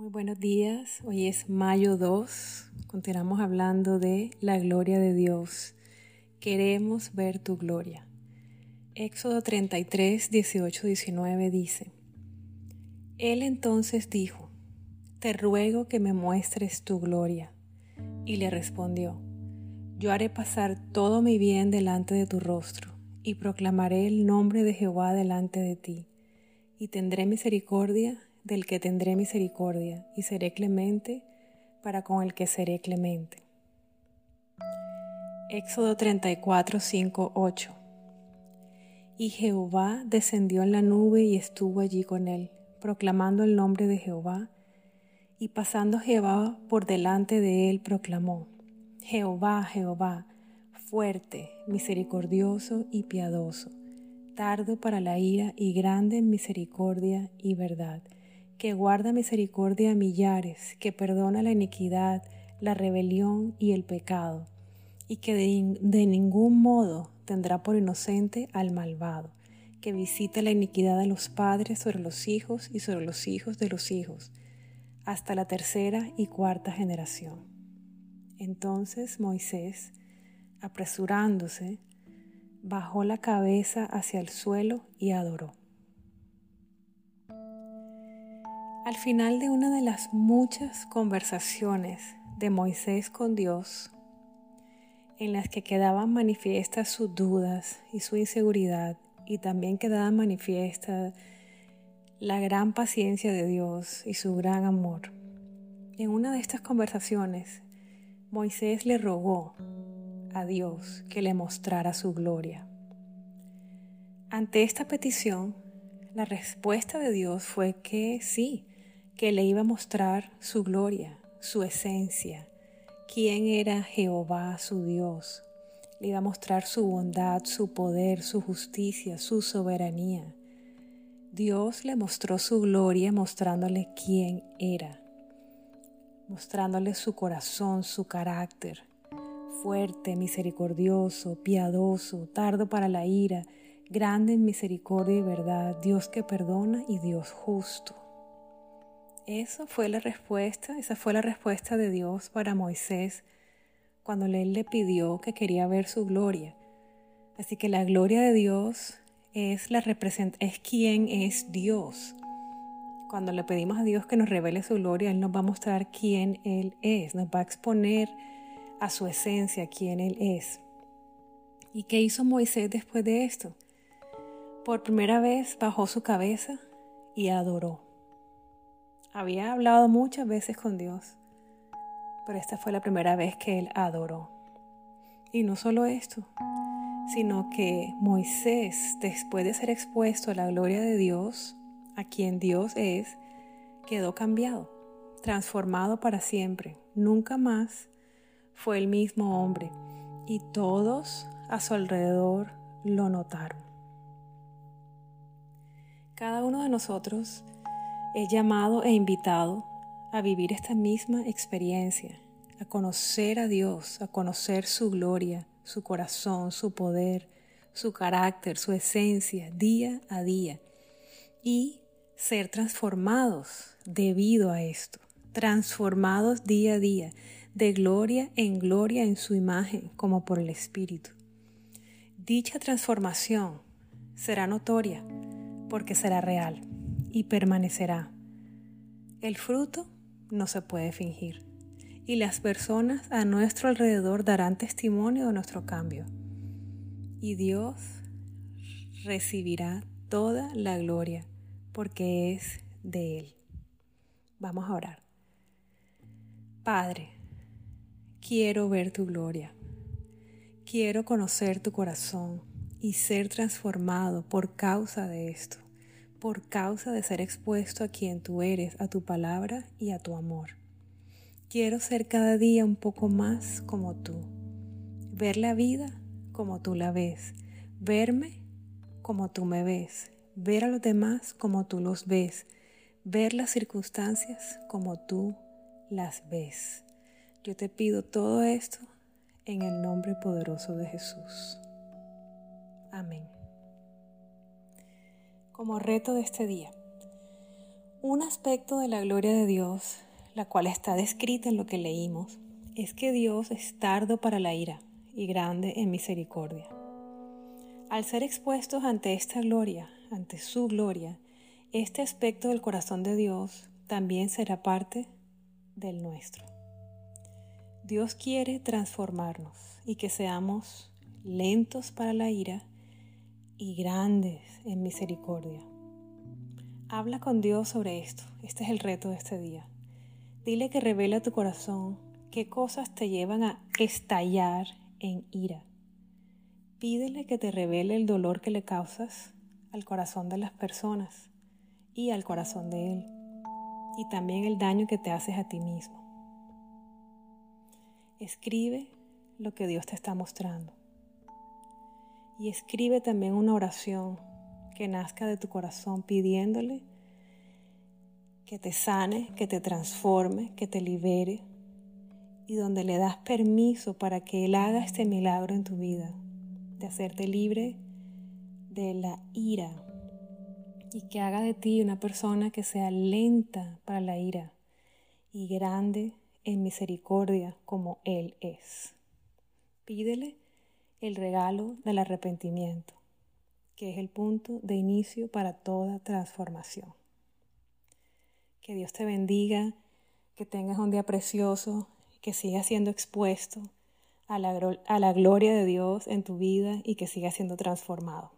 Muy buenos días, hoy es mayo 2, continuamos hablando de la gloria de Dios. Queremos ver tu gloria. Éxodo 33, 18, 19 dice, Él entonces dijo, Te ruego que me muestres tu gloria. Y le respondió, Yo haré pasar todo mi bien delante de tu rostro, y proclamaré el nombre de Jehová delante de ti, y tendré misericordia del que tendré misericordia y seré clemente para con el que seré clemente. Éxodo 34, 5, 8. Y Jehová descendió en la nube y estuvo allí con él, proclamando el nombre de Jehová. Y pasando Jehová por delante de él, proclamó, Jehová, Jehová, fuerte, misericordioso y piadoso, tardo para la ira y grande en misericordia y verdad que guarda misericordia a millares, que perdona la iniquidad, la rebelión y el pecado, y que de, ningún modo tendrá por inocente al malvado, que visita la iniquidad de los padres sobre los hijos y sobre los hijos de los hijos, hasta la tercera y cuarta generación. Entonces Moisés, apresurándose, bajó la cabeza hacia el suelo y adoró. Al final de una de las muchas conversaciones de Moisés con Dios, en las que quedaban manifiestas sus dudas y su inseguridad, y también quedaba manifiesta la gran paciencia de Dios y su gran amor. En una de estas conversaciones, Moisés le rogó a Dios que le mostrara su gloria. Ante esta petición, la respuesta de Dios fue que sí, que le iba a mostrar su gloria, su esencia, quién era Jehová su Dios. Le iba a mostrar su bondad, su poder, su justicia, su soberanía. Dios le mostró su gloria mostrándole quién era, mostrándole su corazón, su carácter, fuerte, misericordioso, piadoso, tardo para la ira, grande en misericordia y verdad, Dios que perdona y Dios justo. Eso fue la respuesta, esa fue la respuesta de Dios para Moisés cuando él le pidió que quería ver su gloria. Así que la gloria de Dios es la es quien es Dios. Cuando le pedimos a Dios que nos revele su gloria, Él nos va a mostrar quién Él es, nos va a exponer a su esencia quién Él es. ¿Y qué hizo Moisés después de esto? Por primera vez bajó su cabeza y adoró. Había hablado muchas veces con Dios, pero esta fue la primera vez que él adoró. Y no solo esto, sino que Moisés, después de ser expuesto a la gloria de Dios, a quien Dios es, quedó cambiado, transformado para siempre. Nunca más fue el mismo hombre y todos a su alrededor lo notaron. Cada uno de nosotros He llamado e invitado a vivir esta misma experiencia, a conocer a Dios, a conocer su gloria, su corazón, su poder, su carácter, su esencia, día a día, y ser transformados debido a esto, transformados día a día, de gloria en gloria en su imagen, como por el Espíritu. Dicha transformación será notoria porque será real y permanecerá. El fruto no se puede fingir y las personas a nuestro alrededor darán testimonio de nuestro cambio. Y Dios recibirá toda la gloria porque es de Él. Vamos a orar. Padre, quiero ver tu gloria. Quiero conocer tu corazón y ser transformado por causa de esto por causa de ser expuesto a quien tú eres, a tu palabra y a tu amor. Quiero ser cada día un poco más como tú, ver la vida como tú la ves, verme como tú me ves, ver a los demás como tú los ves, ver las circunstancias como tú las ves. Yo te pido todo esto en el nombre poderoso de Jesús. Amén como reto de este día. Un aspecto de la gloria de Dios, la cual está descrita en lo que leímos, es que Dios es tardo para la ira y grande en misericordia. Al ser expuestos ante esta gloria, ante su gloria, este aspecto del corazón de Dios también será parte del nuestro. Dios quiere transformarnos y que seamos lentos para la ira y grandes en misericordia. Habla con Dios sobre esto. Este es el reto de este día. Dile que revela tu corazón qué cosas te llevan a estallar en ira. Pídele que te revele el dolor que le causas al corazón de las personas y al corazón de Él, y también el daño que te haces a ti mismo. Escribe lo que Dios te está mostrando. Y escribe también una oración que nazca de tu corazón pidiéndole que te sane, que te transforme, que te libere y donde le das permiso para que Él haga este milagro en tu vida, de hacerte libre de la ira y que haga de ti una persona que sea lenta para la ira y grande en misericordia como Él es. Pídele el regalo del arrepentimiento, que es el punto de inicio para toda transformación. Que Dios te bendiga, que tengas un día precioso, que sigas siendo expuesto a la, a la gloria de Dios en tu vida y que sigas siendo transformado.